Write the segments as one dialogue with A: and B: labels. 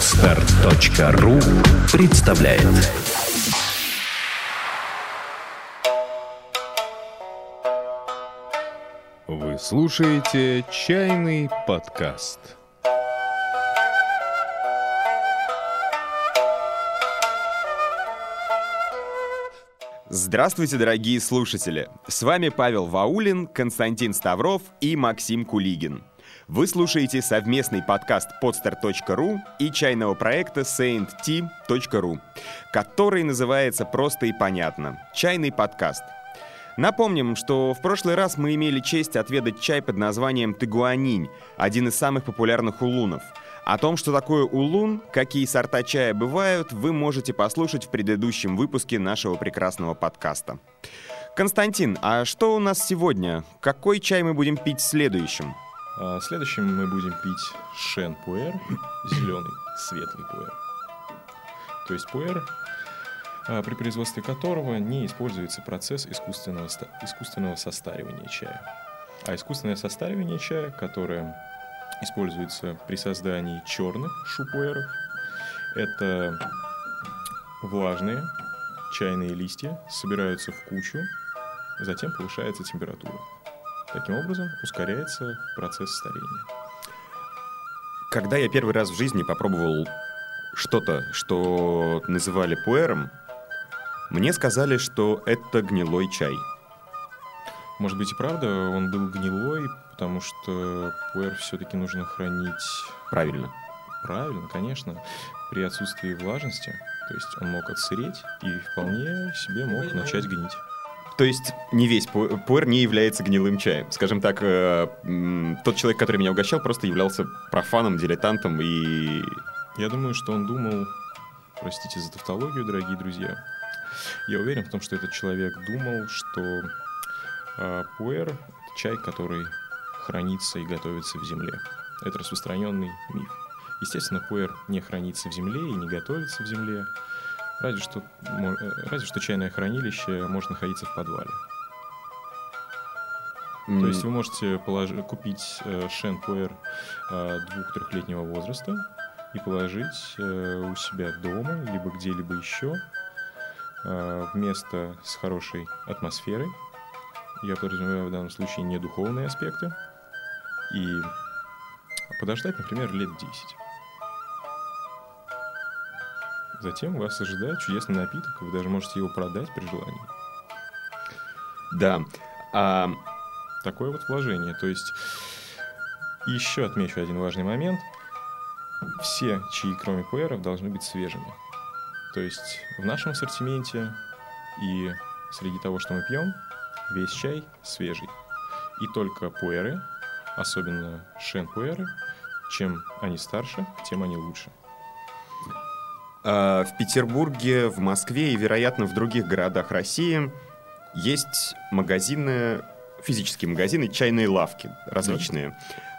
A: Отстар.ру представляет
B: Вы слушаете «Чайный подкаст».
C: Здравствуйте, дорогие слушатели! С вами Павел Ваулин, Константин Ставров и Максим Кулигин. Вы слушаете совместный подкаст podster.ru и чайного проекта sainttea.ru, который называется просто и понятно «Чайный подкаст». Напомним, что в прошлый раз мы имели честь отведать чай под названием тыгуанинь, один из самых популярных улунов – о том, что такое улун, какие сорта чая бывают, вы можете послушать в предыдущем выпуске нашего прекрасного подкаста. Константин, а что у нас сегодня? Какой чай мы будем пить следующим?
D: А следующим мы будем пить шен пуэр, зеленый, светлый пуэр. То есть пуэр, а, при производстве которого не используется процесс искусственного, искусственного состаривания чая. А искусственное состаривание чая, которое используется при создании черных шупуэров. Это влажные чайные листья собираются в кучу, затем повышается температура. Таким образом ускоряется процесс старения.
C: Когда я первый раз в жизни попробовал что-то, что называли пуэром, мне сказали, что это гнилой чай.
D: Может быть и правда, он был гнилой, потому что пуэр все-таки нужно хранить...
C: Правильно.
D: Правильно, конечно, при отсутствии влажности. То есть он мог отсыреть и вполне себе мог начать гнить.
C: То есть не весь пуэр не является гнилым чаем. Скажем так, э, тот человек, который меня угощал, просто являлся профаном, дилетантом и...
D: Я думаю, что он думал, простите за тавтологию, дорогие друзья, я уверен в том, что этот человек думал, что э, пуэр — чай, который хранится и готовится в земле. Это распространенный миф. Естественно, пуэр не хранится в земле и не готовится в земле, разве что, э, разве что чайное хранилище может находиться в подвале. Mm. То есть вы можете полож... купить э, шен пуэр э, двух-трехлетнего возраста и положить э, у себя дома, либо где-либо еще, э, в место с хорошей атмосферой. Я подразумеваю в данном случае не духовные аспекты, и подождать, например, лет 10. Затем вас ожидает чудесный напиток, вы даже можете его продать при желании.
C: Да. А...
D: Такое вот вложение. То есть еще отмечу один важный момент. Все чаи, кроме пуэров, должны быть свежими. То есть в нашем ассортименте и среди того, что мы пьем, весь чай свежий. И только пуэры особенно шенпуэры, чем они старше, тем они лучше.
C: А, в Петербурге, в Москве и, вероятно, в других городах России есть магазины, физические магазины, чайные лавки различные.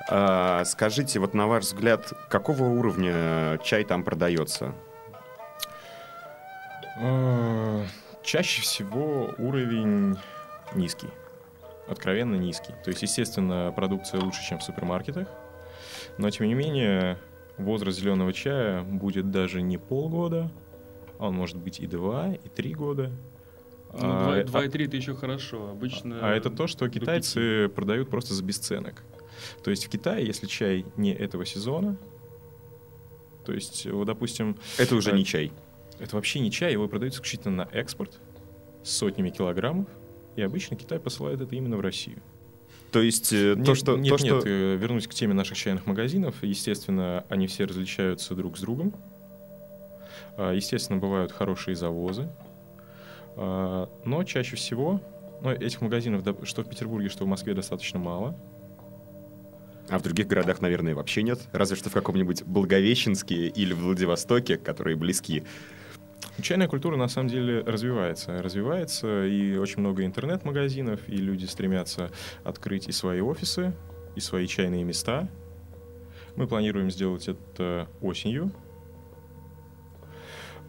C: Да. скажите, вот на ваш взгляд, какого уровня чай там продается?
D: А, чаще всего уровень низкий откровенно низкий. То есть, естественно, продукция лучше, чем в супермаркетах, но, тем не менее, возраст зеленого чая будет даже не полгода, он может быть и два, и три года.
E: Ну, а, 2, 2 и 3 это еще хорошо. Обычно.
D: А, а это то, что китайцы 5. продают просто за бесценок. То есть в Китае, если чай не этого сезона, то есть, вот, допустим...
C: Это уже э, не чай.
D: Это вообще не чай, его продают исключительно на экспорт с сотнями килограммов. И обычно Китай посылает это именно в Россию.
C: То есть э,
D: нет,
C: то, что...
D: Нет,
C: то,
D: нет,
C: что...
D: Э, вернусь к теме наших чайных магазинов. Естественно, они все различаются друг с другом. А, естественно, бывают хорошие завозы. А, но чаще всего... Ну, этих магазинов, что в Петербурге, что в Москве, достаточно мало.
C: А в других городах, наверное, вообще нет. Разве что в каком-нибудь Благовещенске или в Владивостоке, которые близки
D: Чайная культура на самом деле развивается. Развивается, и очень много интернет-магазинов, и люди стремятся открыть и свои офисы, и свои чайные места. Мы планируем сделать это осенью.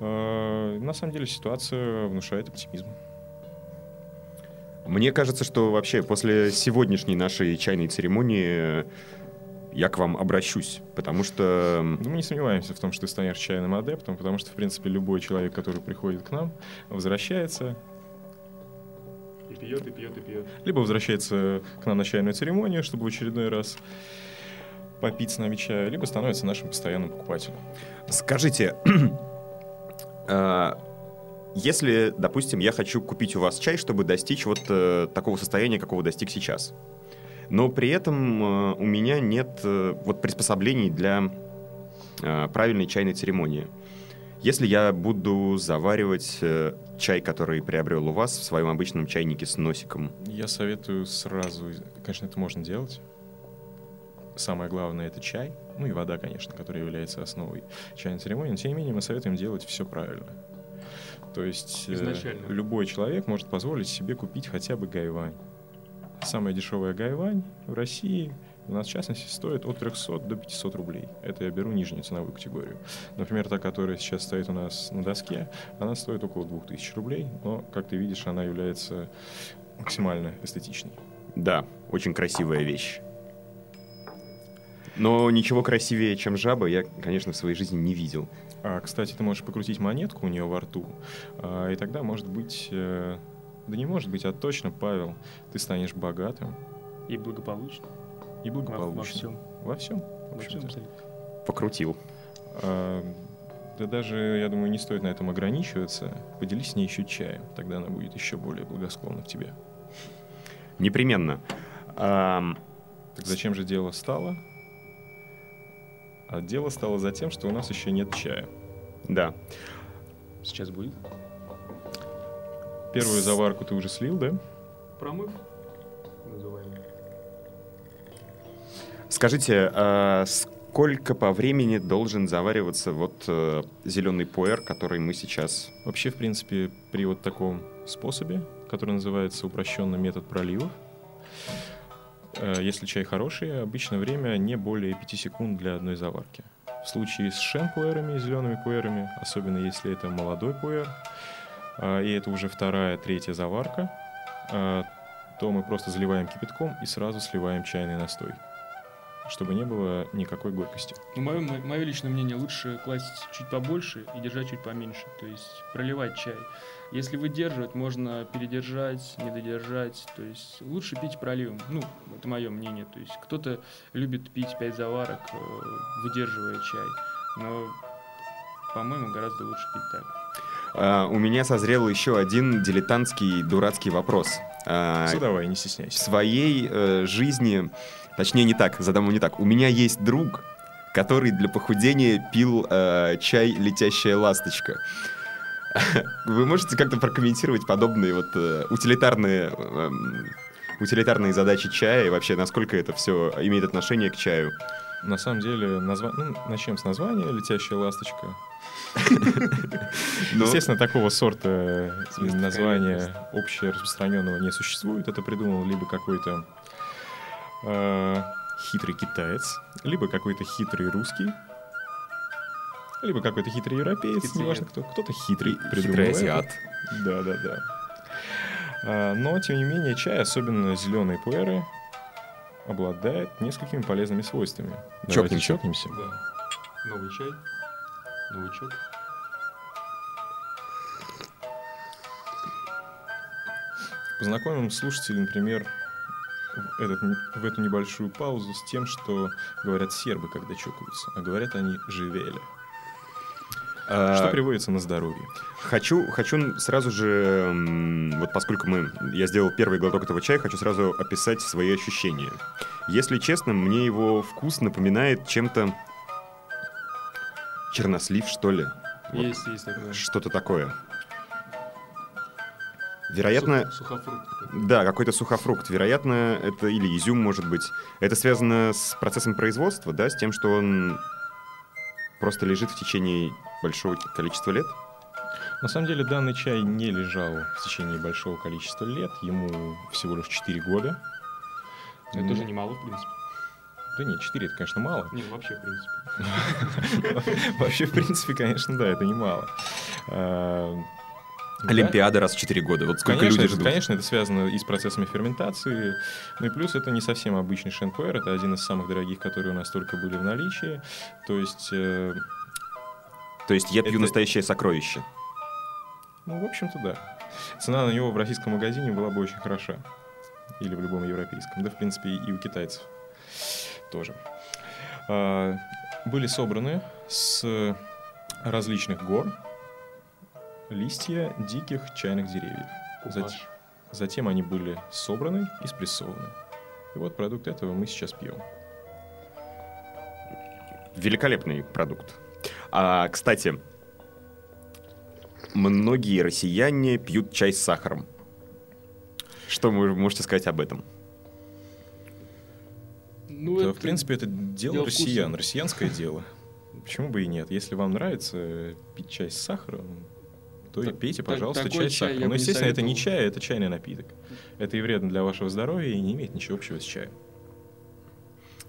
D: А, на самом деле ситуация внушает оптимизм.
C: Мне кажется, что вообще после сегодняшней нашей чайной церемонии я к вам обращусь, потому что...
D: Ну, мы не сомневаемся в том, что ты станешь чайным адептом, потому что, в принципе, любой человек, который приходит к нам, возвращается,
E: И пьет, и пьет, и пьет.
D: либо возвращается к нам на чайную церемонию, чтобы в очередной раз попить с нами чаю, либо становится нашим постоянным покупателем.
C: Скажите, а, если, допустим, я хочу купить у вас чай, чтобы достичь вот э, такого состояния, какого достиг сейчас, но при этом э, у меня нет э, вот приспособлений для э, правильной чайной церемонии. Если я буду заваривать чай, который приобрел у вас в своем обычном чайнике с носиком,
D: Я советую сразу, конечно, это можно делать. Самое главное это чай, ну и вода, конечно, которая является основой чайной церемонии. Но тем не менее мы советуем делать все правильно. То есть
E: Изначально.
D: любой человек может позволить себе купить хотя бы гайвань. Самая дешевая гайвань в России у нас, в частности, стоит от 300 до 500 рублей. Это я беру нижнюю ценовую категорию. Например, та, которая сейчас стоит у нас на доске, она стоит около 2000 рублей, но, как ты видишь, она является максимально эстетичной.
C: да, очень красивая вещь. Но ничего красивее, чем жаба, я, конечно, в своей жизни не видел.
D: А, кстати, ты можешь покрутить монетку у нее во рту, а, и тогда, может быть, э, да не может быть, а точно, Павел, ты станешь богатым
E: И благополучно.
D: и благополучным.
E: во всем.
D: Во всем.
E: Во всем.
C: Покрутил.
D: А, да даже, я думаю, не стоит на этом ограничиваться. Поделись с ней еще чаем, тогда она будет еще более благосклонна к тебе.
C: Непременно. Ам,
D: Так зачем же дело стало? А дело стало за тем, что у нас еще нет чая.
C: да.
E: Сейчас будет.
D: Первую заварку ты уже слил, да?
E: Промыв. Называемый.
C: Скажите, а сколько по времени должен завариваться вот зеленый пуэр, который мы сейчас...
D: Вообще, в принципе, при вот таком способе, который называется упрощенный метод проливов, э, если чай хороший, обычно время не более 5 секунд для одной заварки. В случае с шен-пуэрами, зелеными пуэрами, особенно если это молодой пуэр, и это уже вторая, третья заварка, а, то мы просто заливаем кипятком и сразу сливаем чайный настой, чтобы не было никакой горькости.
E: Ну, мое, мое личное мнение, лучше класть чуть побольше и держать чуть поменьше. То есть проливать чай. Если выдерживать, можно передержать, не додержать. То есть лучше пить проливом. Ну, это мое мнение. То есть кто-то любит пить 5 заварок, э, выдерживая чай. Но, по-моему, гораздо лучше пить так.
C: А, У меня созрел еще один дилетантский дурацкий вопрос.
D: Задавай, не
C: В
D: стесняйся.
C: своей э, жизни, точнее не так, задам его не так. У меня есть друг, который для похудения пил э, чай «Летящая ласточка». Вы можете как-то прокомментировать подобные вот э, утилитарные, эм, утилитарные задачи чая и вообще насколько это все имеет отношение к чаю?
D: На самом деле, назва... ну, начнем с названия «Летящая ласточка».
C: Ну,
D: Естественно, такого сорта названия общераспространенного не существует. Это придумал либо какой-то э, хитрый китаец, либо какой-то хитрый русский, либо какой-то хитрый европеец, неважно кто. Кто-то хитрый придумал
C: хитрый азиат.
D: Да, да, да. А, Но, тем не менее, чай, особенно зеленые пуэры, обладает несколькими полезными свойствами. Давайте
C: Чокнемся.
D: чокнемся.
E: Да. Новый чай. Новичок.
D: Познакомим слушателей, например, в, этот, в эту небольшую паузу с тем, что говорят сербы, когда чокаются, а говорят они «живели», что приводится на здоровье.
C: Хочу, хочу сразу же, вот поскольку мы, я сделал первый глоток этого чая, хочу сразу описать свои ощущения. Если честно, мне его вкус напоминает чем-то чернослив, что ли. Вот
E: Есть, есть такое.
C: Что-то такое. Вероятно,
E: Сух- Сухофрукт.
C: да, какой-то сухофрукт. Вероятно, это или изюм, может быть. Это связано с процессом производства, да, с тем, что он просто лежит в течение большого количества лет.
D: На самом деле данный чай не лежал в течение большого количества лет, ему всего лишь 4 года.
E: Это тоже немало, в принципе.
D: Да нет, 4 это, конечно, мало.
E: Не, вообще, в принципе.
D: Вообще, в принципе, конечно, да, это немало. А,
C: Олимпиада раз в 4 года. Вот сколько
D: конечно,
C: люди
D: это,
C: ждут.
D: конечно, это связано и с процессами ферментации. Ну и плюс это не совсем обычный шенпуэр, это один из самых дорогих, которые у нас только были в наличии. То есть, э,
C: То есть я пью
D: Это-
C: настоящее сокровище.
D: ну, в общем-то, да. Цена на него в российском магазине была бы очень хороша. Или в любом европейском. Да, в принципе, и у китайцев тоже. А, Были собраны с различных гор листья диких чайных деревьев. Зат- Затем они были собраны и спрессованы. И вот продукт этого мы сейчас пьем.
C: Великолепный продукт. А, кстати, многие россияне пьют чай с сахаром. Что вы можете сказать об этом?
E: Ну,
D: Да,
E: это-
D: в принципе, это дело,
E: дело
D: россиян,
E: вкуса.
D: россиянское дело. Почему бы и нет? Если вам нравится пить чай с сахаром, то и
E: Так-
D: пейте,
E: так-
D: пожалуйста, чай с сахаром. Но,
E: не
D: естественно, это не чай, это чайный напиток. Это и вредно для вашего здоровья, и не имеет ничего общего с чаем.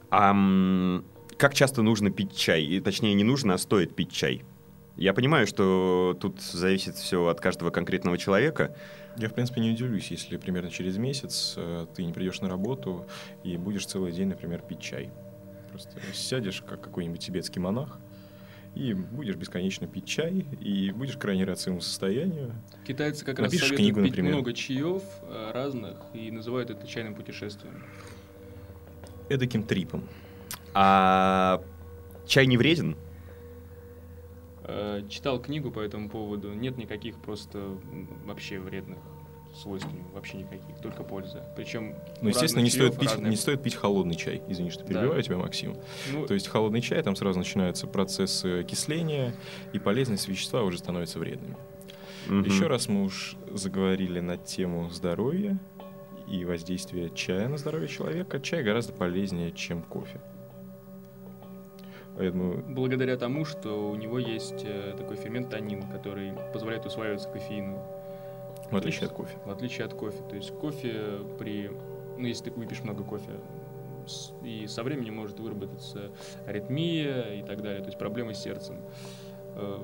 C: А как часто нужно пить чай? И, точнее, не нужно, а стоит пить чай. Я понимаю, что тут зависит все от каждого конкретного человека.
D: Я, в принципе, не удивлюсь, если примерно через месяц э, ты не придешь на работу и будешь целый день, например, пить чай. Просто сядешь, как какой-нибудь тибетский монах, и будешь бесконечно пить чай, и будешь крайне рад своему состоянию.
E: Китайцы как раз
D: Напишешь
E: советуют
D: книгу,
E: пить
D: например.
E: много чаев э, разных и называют это чайным путешествием.
D: Эдаким трипом.
C: А чай не вреден?
E: Э, Читал книгу по этому поводу. Нет никаких просто вообще вредных свойств, вообще никаких, только польза. Причем
D: Ну, естественно, не стоит, пить,
E: разная-
D: не стоит пить холодный чай. Извини, что перебиваю тебя, Максим.
E: Ну,
D: То есть холодный чай, там сразу начинается процесс э, окисления, и полезность вещества уже становятся вредными.
C: Мгм.
D: Еще раз мы уж заговорили на тему здоровья и воздействия чая на здоровье человека. Чай гораздо полезнее, чем кофе. Поэтому
E: благодаря тому, что у него есть э, такой фермент танин, который позволяет усваиваться кофеину,
D: в отличие от кофе.
E: в отличие от кофе. То есть кофе при... Ну, если ты выпьешь много кофе, и со временем может выработаться аритмия и так далее, то есть проблемы с сердцем. Э,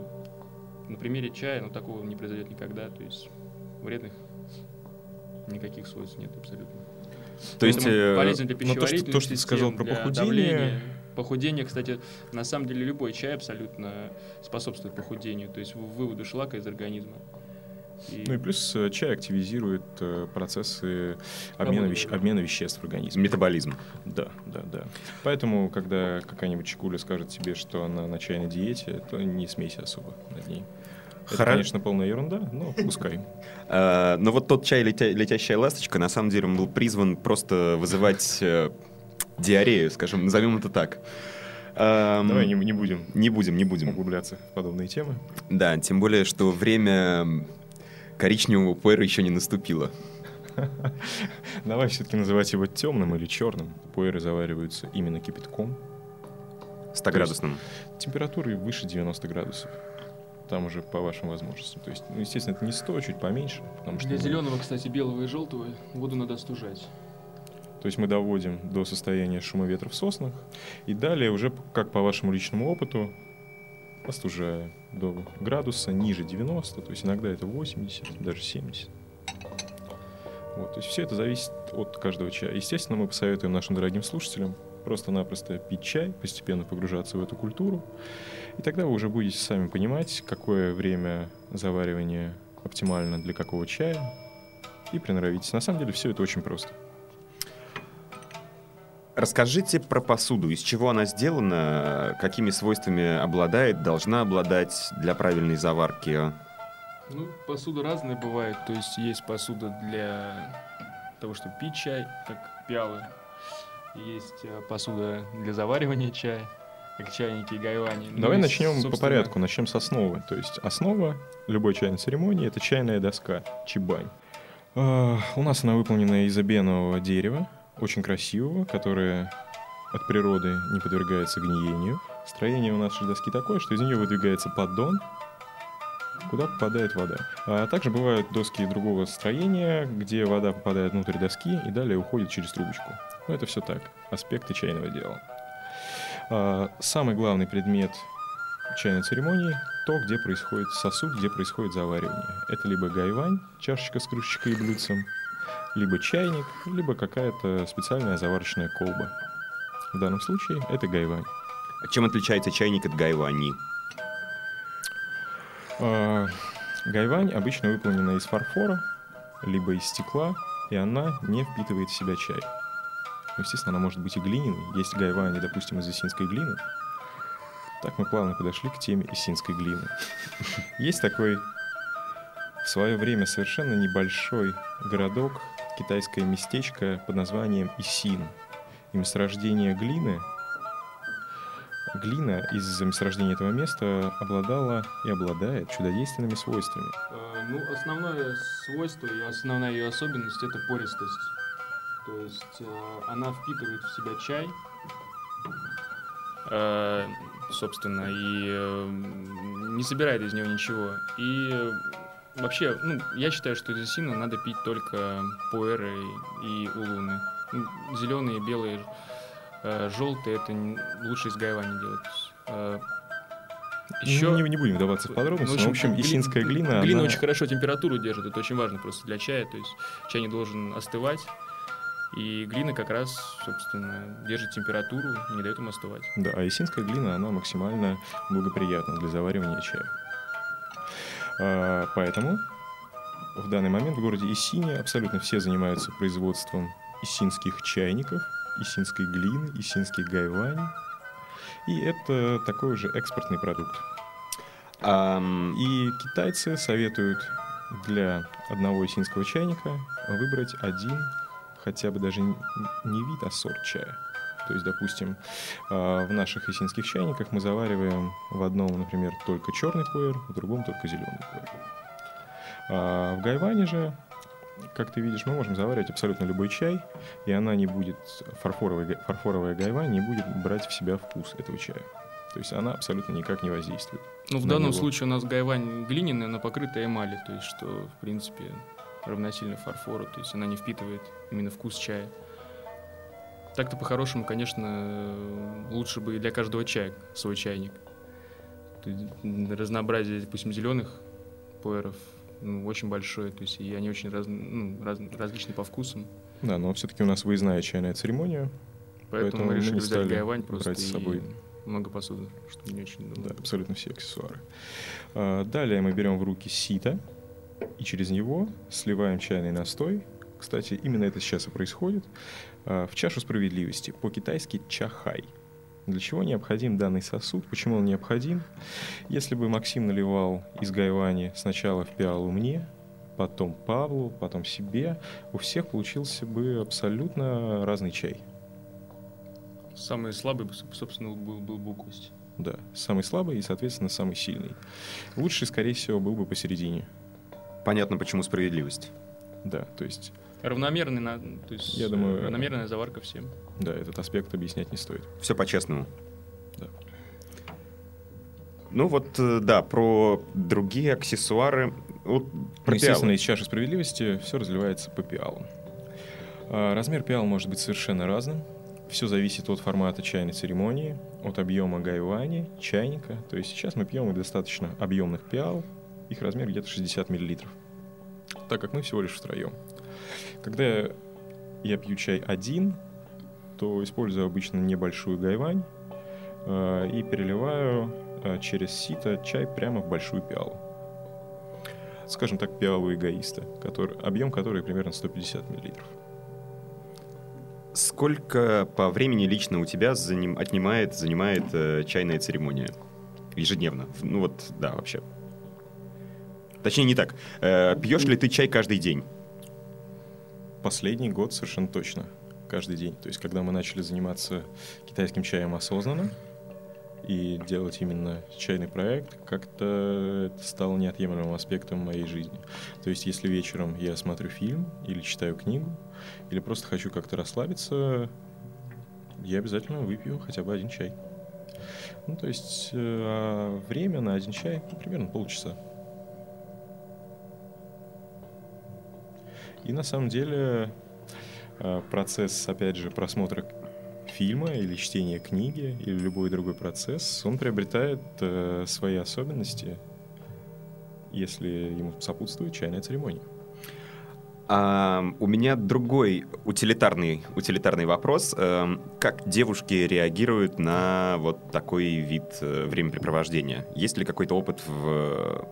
E: На примере чая, ну, такого не произойдет никогда, то есть вредных никаких свойств нет абсолютно.
C: То есть,
E: Поэтому
C: э,
E: полезен для
D: но то, что- то, что ты сказал про похудение-
E: давления. Похудение, кстати, на самом деле любой чай абсолютно способствует похудению, то есть выводу шлака из организма. И
D: Ну и плюс э, чай активизирует э, процессы обмена, веще- обмена веществ в организме.
C: метаболизм.
D: Да, да, да. Поэтому, когда какая-нибудь чекуля скажет тебе, что она на чайной диете, то не смейся особо над ней. Это, конечно, полная ерунда, но пускай.
C: А, Но вот тот чай «Летя- «Летящая ласточка» на самом деле он был призван просто вызывать э, диарею, скажем, назовем это так. Ам,
D: Давай не, не будем
C: не будем, не будем.
D: углубляться в подобные темы.
C: Да, тем более, что время коричневого пуэра еще не наступило.
D: Давай все-таки называть его темным или черным. Пуэры завариваются именно кипятком.
C: 100-градусным.
D: Температурой выше 90 градусов. Там уже по вашим возможностям. То есть, ну, естественно, это не 100, чуть поменьше. Потому что
E: Для
D: мы-
E: зеленого, кстати, белого и желтого воду надо остужать.
D: То есть мы доводим до состояния шума ветра в соснах. И далее уже, как по вашему личному опыту, остужая до градуса ниже 90, то есть иногда это 80, даже 70. Вот, то есть все это зависит от каждого чая. Естественно, мы посоветуем нашим дорогим слушателям просто-напросто пить чай, постепенно погружаться в эту культуру. И тогда вы уже будете сами понимать, какое время заваривания оптимально для какого чая, и приноровитесь. На самом деле все это очень просто.
C: Расскажите про посуду. Из чего она сделана, какими свойствами обладает, должна обладать для правильной заварки.
E: Ну, посуда разная бывает. То есть есть посуда для того, чтобы пить чай, как пиалы. Есть э, посуда для заваривания чая, как чайники и гайвани. Ну
D: Давай
E: и,
D: начнем по
E: собственно,
D: порядку, начнем с основы. То есть основа любой чайной церемонии это чайная доска, чибань. А, у нас она выполнена из обенового дерева, очень красивого, которое от природы не подвергается гниению. Строение у нашей доски такое, что из нее выдвигается поддон, куда попадает вода. А также бывают доски другого строения, где вода попадает внутрь доски и далее уходит через трубочку. Но это все так, аспекты чайного дела. А, Самый главный предмет чайной церемонии то, где происходит сосуд, где происходит заваривание. Это либо гайвань, чашечка с кружечкой и блюдцем, либо чайник, либо какая-то специальная заварочная колба. В данном случае это гайвань.
C: Чем отличается чайник от гайвани?
D: А, Гайвань обычно выполнена из фарфора, либо из стекла, и она не впитывает в себя чай. Ну, естественно, она может быть и глиняной. Есть гайвани, допустим, из исинской глины. Так мы плавно подошли к теме исинской глины. Есть такой в свое время совершенно небольшой городок, китайское местечко под названием Исин. И месторождение глины Глина из-за месторождения этого места обладала и обладает чудодейственными свойствами.
E: Э, Ну, основное свойство и основная ее особенность это пористость. То есть э, она впитывает в себя чай, э, собственно, и не собирает из него ничего. И вообще, ну, я считаю, что из осины надо пить только пуэры и улуны. зеленые, белые, э, желтые это лучше из гайвани делать. Э,
D: Еще... Не, не будем вдаваться в подробности,
E: ну,
D: в общем,
E: гли-
D: исинская глина...
E: Глина
D: она-
E: очень хорошо температуру держит, это очень важно просто для чая, то есть чай не должен остывать, и глина как раз, собственно, держит температуру и не дает ему остывать.
D: Да, а исинская глина, она максимально благоприятна для заваривания чая. А, поэтому в данный момент в городе Исине абсолютно все занимаются производством исинских чайников, исинской глины, исинских гайвани. И это такой же экспортный продукт.
C: Ам,
D: И китайцы советуют для одного исинского чайника выбрать один, хотя бы даже не вид, а сорт чая. То есть, допустим, а, в наших исинских чайниках мы завариваем в одном, например, только черный пуэр, в другом только зеленый пуэр. А в гайване же, как ты видишь, мы можем заваривать абсолютно любой чай, и она не будет, фарфоровая, фарфоровая гайвань не будет брать в себя вкус этого чая. То есть она абсолютно никак не воздействует.
E: Ну, в данном
D: него.
E: случае у нас гайвань глиняная, но покрыта эмали, то есть что, в принципе, равносильно фарфору, то есть она не впитывает именно вкус чая. Так-то по-хорошему, конечно, э, лучше бы и для каждого чая свой чайник. Разнообразие, допустим, зеленых пуэров ну, очень большое, то есть и они очень раз- ну, раз- различны по вкусам.
D: Да, но все-таки у нас выездная чайная церемония,
E: Поэтому,
D: Поэтому
E: мы
D: мы
E: решили
D: не
E: взять
D: стали
E: гайвань просто
D: брать с собой.
E: много посуды, что не очень
D: Да,
E: удобно.
D: абсолютно все аксессуары. А, Далее мы берем в руки сито и через него сливаем чайный настой. Кстати, именно это сейчас и происходит. А, В чашу справедливости, по-китайски чахай. Для чего необходим данный сосуд? Почему он необходим? Если бы Максим наливал из гайвани сначала в пиалу мне, потом Павлу, потом себе, у всех получился бы абсолютно разный чай.
E: Самый слабый, бы, собственно, был, был бы кость.
D: Да, самый слабый и, соответственно, самый сильный. Лучший, скорее всего, был бы посередине.
C: понятно, почему справедливость.
D: Да, то есть,
E: Равномерный, на- то есть
D: Я думаю,
E: э, равномерная заварка всем.
D: да, этот аспект объяснять не стоит.
C: Все по-честному.
D: Да.
C: Ну вот, э, да, про другие аксессуары. Вот про
D: Ну, естественно,
C: пиалы.
D: из чаши справедливости все разливается по пиалам. А, Размер пиал может быть совершенно разным. Все зависит от формата чайной церемонии, от объема гайвани, чайника. То есть сейчас мы пьем из достаточно объемных пиал. Их размер где-то 60 мл. Так как мы всего лишь втроем. Когда я пью чай один, то использую обычно небольшую гайвань э, и переливаю э, через сито чай прямо в большую пиалу скажем так, пиалу эгоиста, который, объем которой примерно 150 миллилитров.
C: Сколько по времени лично у тебя заним- отнимает, занимает э, чайная церемония? Ежедневно. Ну вот, да, вообще. Точнее, не так. Э, пьешь ли ты чай каждый день?
D: Последний год совершенно точно, каждый день. То есть, когда мы начали заниматься китайским чаем осознанно и делать именно чайный проект, как-то это стало неотъемлемым аспектом моей жизни. То есть, если вечером я смотрю фильм или читаю книгу, или просто хочу как-то расслабиться, я обязательно выпью хотя бы один чай. Ну, то есть, э, а время на один чай ну, примерно полчаса. И на самом деле э, процесс, опять же, просмотра фильма или чтения книги или любой другой процесс, он приобретает э, свои особенности, если ему сопутствует чайная церемония.
C: А, у меня другой утилитарный, утилитарный вопрос. Эм, Как девушки реагируют на вот такой вид э, времяпрепровождения? Есть ли какой-то опыт в,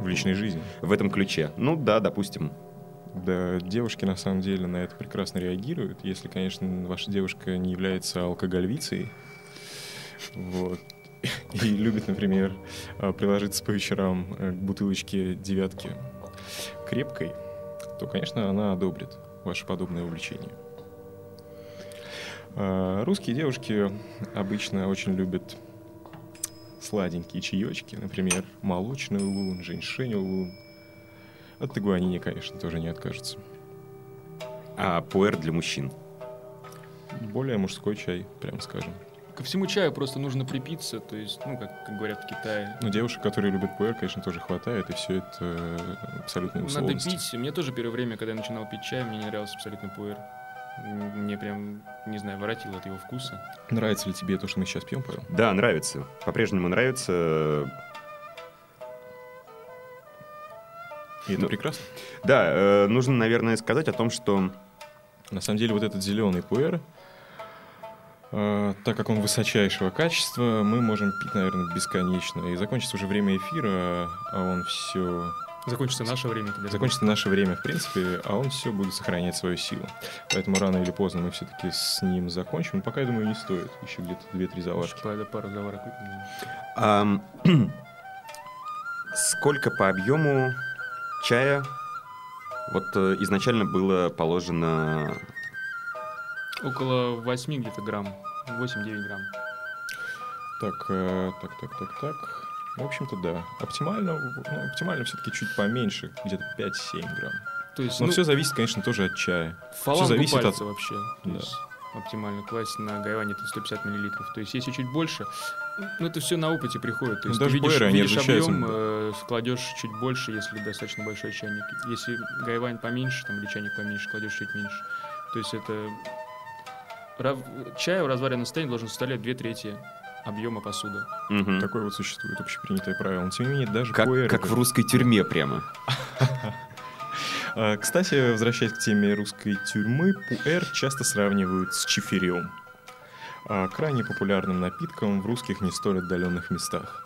D: В личной жизни.
C: в этом ключе? Ну да, допустим.
D: Да, девушки на самом деле на это прекрасно реагируют, если, конечно, ваша девушка не является алкогольвицей. Вот. И любит, например, а, приложиться по вечерам э, к бутылочке девятки крепкой, то, конечно, она одобрит ваше подобное увлечение. А, Русские девушки обычно очень любят сладенькие чаечки, например, молочный улун, женьшень улун. От тагуанини, конечно, тоже не откажется.
C: А пуэр для мужчин?
D: Более мужской чай, прям скажем.
E: Ко всему чаю просто нужно припиться, то есть, ну, как, как говорят в Китае.
D: Но девушек, которые любят пуэр, конечно, тоже хватает, и все это э, абсолютные
E: Надо
D: условности.
E: пить. Мне тоже первое время, когда я начинал пить чай, мне не нравился абсолютно пуэр. Мне прям, не знаю, воротило от его вкуса.
D: Нравится ли тебе то, что мы сейчас пьем, Павел?
C: Да, нравится. По-прежнему нравится.
D: И это
C: Ну,
D: прекрасно.
C: Да, э, нужно, наверное, сказать о том, что
D: На самом деле, вот этот зеленый пуэр, э, так как он высочайшего качества, мы можем пить, наверное, бесконечно. И закончится уже время эфира, а он все...
E: Закончится наше время. тогда.
D: Закончится наше время, в принципе, а он все будет сохранять свою силу. Поэтому рано или поздно мы все-таки с ним закончим. Но пока, я думаю, не стоит. Еще где-то 2-3 заварки.
E: Пару, пару заварок.
C: Ам, сколько по объему чая вот э, изначально было положено
E: Около 8 где-то грамм. 8-9 грамм.
D: Так, э, так, так, так, так. В общем-то, да. Оптимально, ну, оптимально все-таки чуть поменьше, где-то 5-7 грамм.
E: То есть,
D: Но
E: ну,
D: все зависит, конечно, тоже от чая.
E: фалангу
D: зависит от-
E: вообще. То
D: Да.
E: есть оптимально класть на гайване это 150 миллилитров. То есть если чуть больше, ну это все на опыте приходит. То
D: Ну,
E: есть
D: даже
E: ты видишь, видишь объем, э, кладешь чуть больше, если достаточно большой чайник. Если гайвань поменьше, там, или чайник поменьше, кладешь чуть меньше. То есть это... рав- Чай в разваренном состоянии должен составлять две трети объема посуды.
C: Мгм.
D: Такое вот существует общепринятое правило. Но тем не менее, даже
C: как,
D: пуэры-
C: как в русской тюрьме прямо.
D: А, Кстати, возвращаясь к теме русской тюрьмы, пуэр часто сравнивают с чифирем. а, крайне популярным напитком в русских не столь отдаленных местах.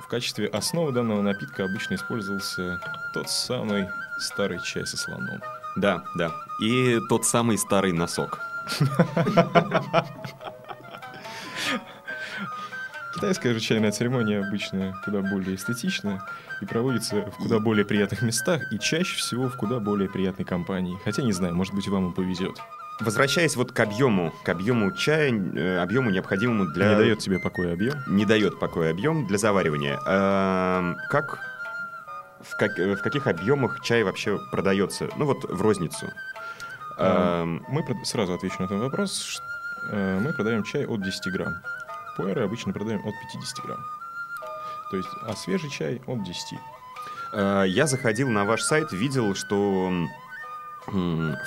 D: В качестве основы данного напитка обычно использовался тот самый старый чай со слоном.
C: Да, да. И тот самый старый носок.
D: Китайская же чайная церемония обычно куда более эстетична и проводится в куда более приятных местах и чаще всего в куда более приятной компании. Хотя не знаю, может быть, вам и повезет.
C: Возвращаясь вот к объему, к объему чая, э, объему необходимому для...
D: Не дает тебе покоя объем.
C: не дает покоя объем для заваривания. Эм, Как в, как- э, в каких объемах чай вообще продается? Ну вот в розницу. Эм,
D: Мы сразу отвечу на этот вопрос. Э, Мы продаем чай от 10 грамм. Пуэры обычно продаем от 50 грамм. То есть, а свежий чай от 10.
C: э, Я заходил на ваш сайт, видел, что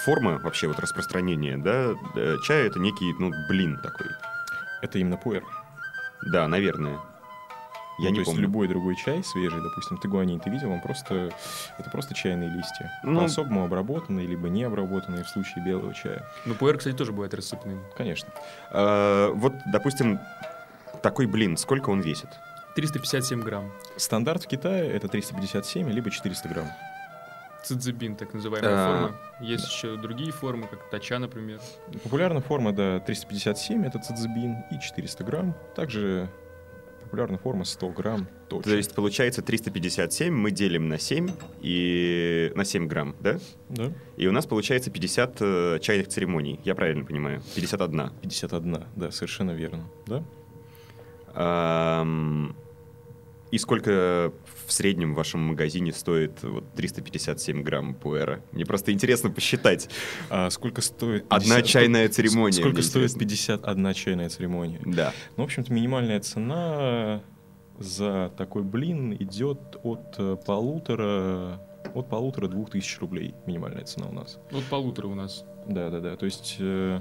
C: форма вообще вот распространения, да, э, чая это некий, ну, блин такой.
D: Это именно пуэр.
C: Да, наверное. Я
D: Ну,
C: не
D: то есть
C: помню.
D: любой другой чай свежий, допустим, тагуанин ты видел, он просто это просто чайные листья,
C: Ну-
D: по-особому обработанные либо не обработанные в случае белого чая.
E: Ну, пуэр, кстати, тоже бывает рассыпанным.
D: Конечно.
C: Э, Вот, допустим, такой блин, сколько он весит?
E: 357 грамм.
D: Стандарт в Китае это 357 либо 400 грамм.
E: Цидзебин, так называемая
C: А,
E: форма. Есть еще другие формы, как тача, например.
D: Популярная форма, да, 357 это цидзбин и 400 грамм. Также популярная форма 100 грамм точно.
C: То есть получается 357 мы делим на 7 и на 7 грамм, да?
D: Да,
C: И у нас получается 50 э, чайных церемоний. Я правильно понимаю? 51.
D: 51, да, совершенно верно. Да?
C: И сколько в среднем в вашем магазине стоит вот 357 грамм пуэра? Мне просто интересно посчитать.
D: А сколько стоит...
C: Одна
D: 50
C: чайная
D: сколько-
C: церемония,
D: Сколько стоит
C: интересно.
D: 51 чайная церемония?
C: Да.
D: Ну, в общем-то, минимальная цена за такой блин идет от э, полутора от полутора двух тысяч рублей минимальная цена у нас.
E: Вот полутора у нас.
D: Да, да, да. То есть э,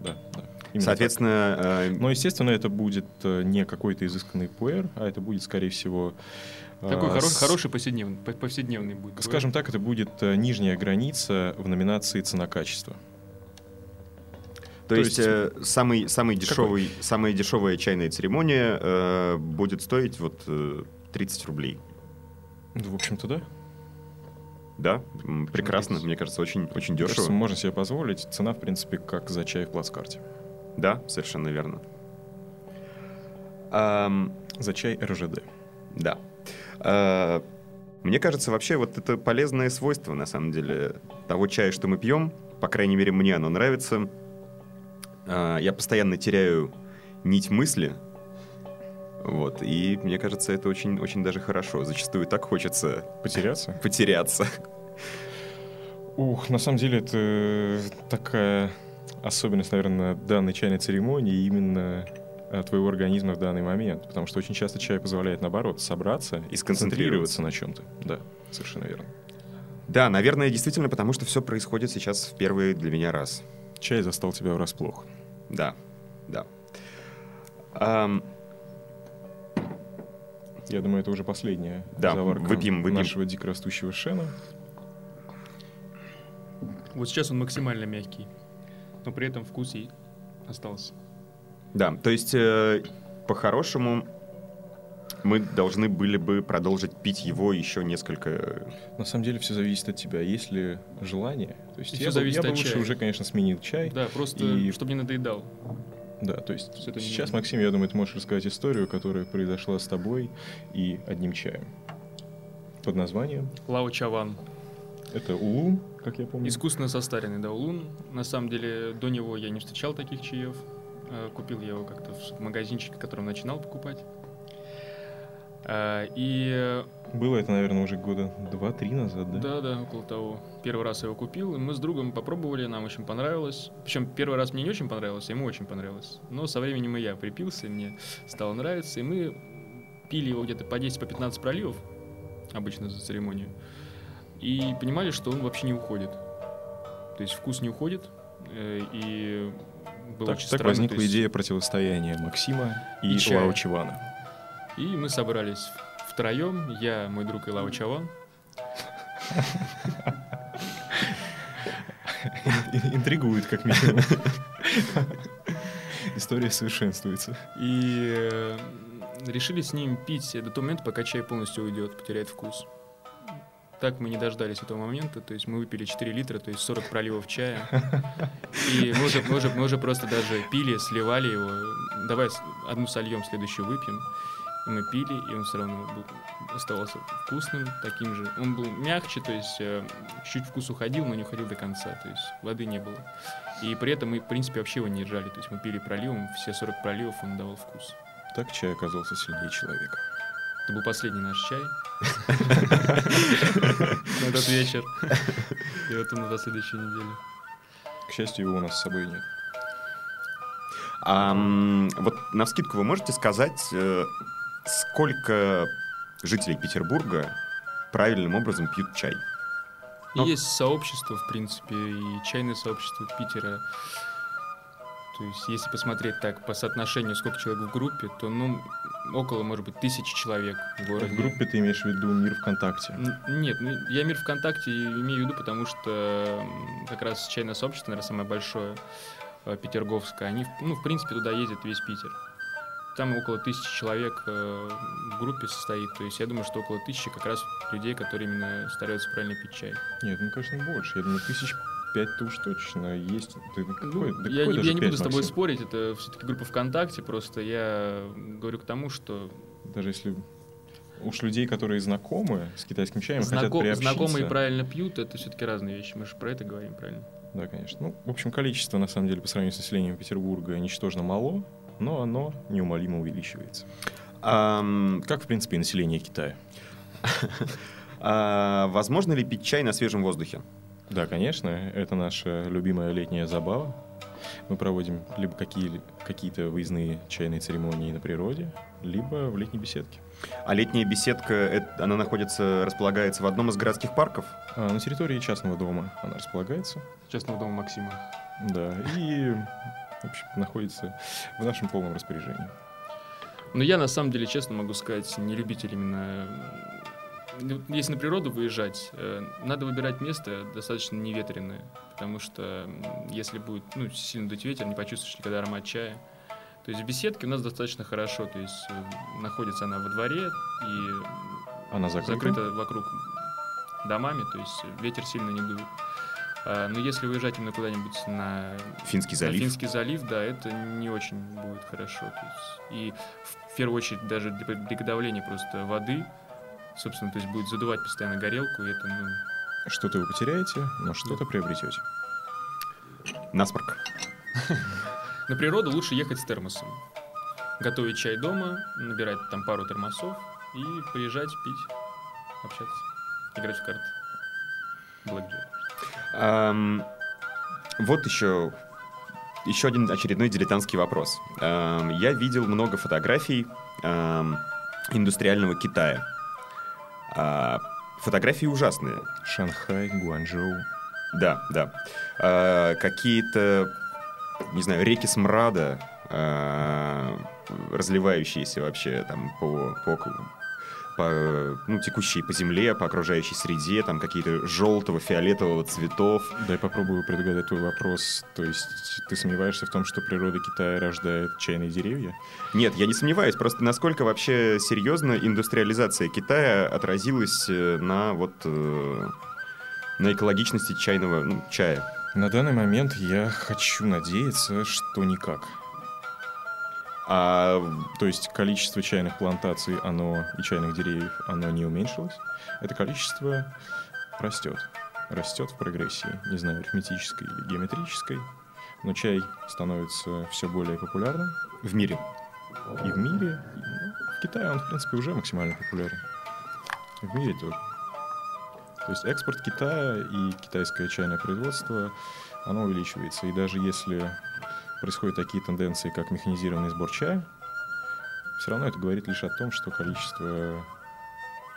D: да, да. Именно
C: Соответственно, э.
D: Но, естественно, это будет э, не какой-то изысканный пуэр, а это будет, скорее всего... э,
E: Такой хоро-
D: с-
E: хороший повседневный, по- повседневный будет.
D: Скажем так, это будет э, нижняя граница в номинации «Цена-качество».
C: то
D: то
C: есть
D: есть-
C: э, самый, самый дешевый, самая дешевая чайная церемония э, будет стоить вот э, 30 рублей.
D: Ну, В общем-то, да.
C: Да, прекрасно, мне кажется, очень, очень
D: Мне кажется,
C: дешево.
D: можно себе позволить. Цена, в принципе, как за чай в плацкарте.
C: Да, совершенно верно. Ам,
D: За чай РЖД.
C: Да. А, Мне кажется, вообще вот это полезное свойство, на самом деле, того чая, что мы пьем. По крайней мере, мне оно нравится. А, Я постоянно теряю нить мысли. Вот, и мне кажется, это очень, очень даже хорошо. Зачастую так хочется
D: Потеряться?
C: потеряться.
D: Ух, на самом деле это такая особенность, наверное, данной чайной церемонии именно э, твоего организма в данный момент. Потому что очень часто чай позволяет, наоборот, собраться и
C: сконцентрироваться.
D: на чем-то. Да, совершенно верно.
C: Да, наверное, действительно, потому что все происходит сейчас в первый для меня раз.
D: Чай застал тебя врасплох.
C: Да, да. Ам,
D: Я думаю, это уже последняя
C: Да,
D: заварка
C: выпьем- выпьем.
D: нашего дикорастущего шена.
E: Вот сейчас он максимально мягкий, но при этом вкус и остался.
C: Да, то есть, э, по-хорошему, мы должны были бы продолжить пить его еще несколько...
D: На самом деле все зависит от тебя. Есть ли желание? То есть
E: И
D: я,
E: всё
D: бы, я
E: зависит
D: бы
E: от
D: лучше
E: чая.
D: уже, конечно, сменил чай.
E: Да, просто
D: И-
E: чтобы не надоедал.
D: Да, то есть
E: это не
D: сейчас,
E: нужно.
D: Максим, я думаю, ты можешь рассказать историю, которая произошла с тобой и одним чаем. Под названием
E: Лао Чаван.
D: это улун, как я помню.
E: Искусственно состаренный, да, улун. На самом деле, до него я не встречал таких чаев. Э, Купил я его как-то в магазинчике, в котором начинал покупать. Э, И э,
D: Было это, наверное, уже года два-три назад, да?
E: Да, да, около того. Первый раз я его купил, и мы с другом попробовали, нам очень понравилось. Причем первый раз мне не очень понравилось, а ему очень понравилось. Но со временем и я припился, и мне стало нравиться, и мы пили его где-то по 10-15 по проливов, обычно за церемонию, и понимали, что он вообще не уходит. То есть вкус не уходит, э, и было
D: Так,
E: очень
D: так
E: странно,
D: возникла
E: есть-
D: идея противостояния Максима и,
E: И чая.
D: Лао Чивана.
E: И мы собрались втроем, я, мой друг и Лао Чаван.
D: Интригует, как минимум. История совершенствуется.
E: И э, решили с ним пить до того момента, пока чай полностью уйдет, потеряет вкус. Так мы не дождались этого момента, то есть мы выпили 4 литра, то есть 40 проливов чая. И мы уже, мы уже, мы уже просто даже пили, сливали его. Давай одну сольем, следующую выпьем. И мы пили, и он все равно был, оставался вкусным, таким же. Он был мягче, то есть э, чуть вкус уходил, но не уходил до конца, то есть воды не было. И при этом мы, в принципе, вообще его не держали. То есть мы пили проливом, все 40 проливов он давал вкус.
D: Так чай оказался сильнее человека.
E: Это был последний наш чай. На этот вечер. И вот он на следующей неделе.
D: К счастью, его у нас с собой нет.
C: А, вот на вскидку вы можете сказать, э, сколько жителей Петербурга правильным образом пьют чай?
E: Есть сообщество, в принципе, и чайное сообщество Питера. То есть, если посмотреть так по соотношению, сколько человек в группе, то, ну, около, может быть, тысячи человек в городе.
D: В группе ты имеешь в виду мир ВКонтакте.
E: Н- Нет, ну, я мир ВКонтакте имею в виду, потому что как раз чайное сообщество, наверное, самое большое, э, петерговское, они, ну, в принципе, туда ездит весь Питер. Там около тысячи человек э, в группе состоит, то есть я думаю, что около тысячи как раз людей, которые именно стараются правильно пить чай.
D: Нет, ну, конечно, больше. Я думаю, тысяч пять-то уж точно есть. Ты
E: Ну,
D: какой, да
E: я,
D: какой
E: не-
D: даже
E: я не буду с тобой
D: Максим?
E: спорить, это все-таки группа ВКонтакте, просто я говорю к тому, что
D: Даже если уж людей, которые знакомы с китайским чаем, хотят
E: знаком-
D: приобщиться.
E: знакомые правильно пьют, это все-таки разные вещи, мы же про это говорим, правильно?
D: Да, конечно. Ну, в общем, количество, на самом деле, по сравнению с населением Петербурга, ничтожно мало, но оно неумолимо увеличивается.
C: Ам,
D: Как, в принципе, и население Китая.
C: а, возможно ли пить чай на свежем воздухе?
D: Да, конечно, это наша любимая летняя забава. Мы проводим либо какие, какие-то выездные чайные церемонии на природе, либо в летней беседке.
C: А летняя беседка, она находится, располагается в одном из городских парков?
D: А на территории частного дома она располагается.
E: Частного дома Максима.
D: Да, и в общем, находится в нашем полном распоряжении.
E: Но я, на самом деле, честно могу сказать, не любитель именно... Если на природу выезжать, э, надо выбирать место достаточно неветренное, потому что если будет ну, сильно дуть ветер, не почувствуешь никогда аромат чая. То есть в беседке у нас достаточно хорошо, то есть э, находится она во дворе и
D: Она закрыта.
E: закрыта вокруг домами, то есть ветер сильно не дует. А, Но если выезжать именно куда-нибудь на
C: Финский
E: на
C: залив.
E: Финский залив, да, это не очень будет хорошо. То есть, и в первую очередь даже для приготовления просто воды, собственно, то есть будет задувать постоянно горелку, и это, ну,
D: Что-то вы потеряете, но что-то приобретете.
C: Насморк.
E: на природу лучше ехать с термосом. Готовить чай дома, набирать там пару термосов и приезжать, пить, общаться, играть в карты. Блэкджек.
C: Ам, вот еще, еще один очередной дилетантский вопрос. Ам, я видел много фотографий ам, индустриального Китая. А, фотографии ужасные.
D: Шанхай, Гуанчжоу.
C: Да, да. А, какие-то, не знаю, реки смрада, а, разливающиеся вообще там по, по, по, ну, текущие по земле, по окружающей среде, там какие-то желтого, фиолетового цветов.
D: Дай попробую предугадать твой вопрос. То есть ты сомневаешься в том, что природа Китая рождает чайные деревья?
C: Нет, я не сомневаюсь, просто насколько вообще серьезно индустриализация Китая отразилась э, на вот э, на экологичности чайного ну, чая.
D: На данный момент я хочу надеяться, что никак.
C: А
D: То есть количество чайных плантаций, оно и чайных деревьев, оно не уменьшилось. Это количество растет. Растет в прогрессии, не знаю, арифметической или геометрической. Но чай становится все более популярным.
C: в мире.
D: И в мире, и, ну, в Китае он, в принципе, уже максимально популярен. И в мире тоже. То есть экспорт Китая и китайское чайное производство, оно увеличивается. И даже если происходят такие тенденции, как механизированный сбор чая, все равно это говорит лишь о том, что количество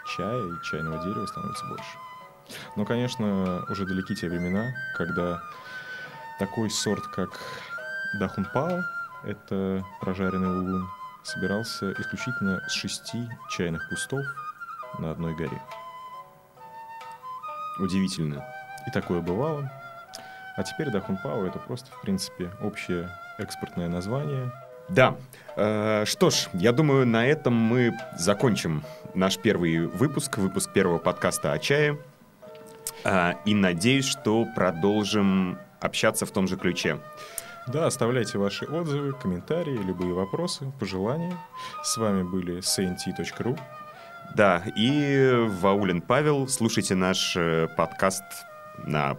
D: чая и чайного дерева становится больше. Но, конечно, уже далеки те времена, когда такой сорт, как Дахунпао, это прожаренный лулун, собирался исключительно с шести чайных кустов на одной горе.
C: Удивительно.
D: И такое бывало. А теперь Дахунпао это просто, в принципе, общее экспортное название.
C: Да. Э, что ж, я думаю, на этом мы закончим наш первый выпуск, выпуск первого подкаста о чае. А, и надеюсь, что продолжим общаться в том же ключе.
D: Да, оставляйте ваши отзывы, комментарии, любые вопросы, пожелания. С вами были saint.ru.
C: Да, и Ваулин Павел, слушайте наш э, подкаст на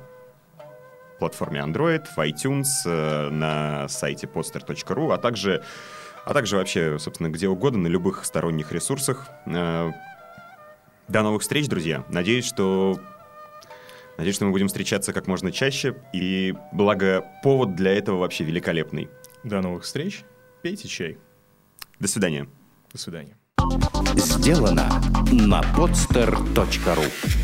C: платформе Android, в iTunes, э, на сайте podster.ru, а также, а также вообще, собственно, где угодно, на любых сторонних ресурсах. Э, До новых встреч, друзья. Надеюсь, что Надеюсь, что мы будем встречаться как можно чаще, и благо повод для этого вообще великолепный.
D: До новых встреч. Пейте чай.
C: До свидания.
D: До свидания.
A: Сделано на podster.ru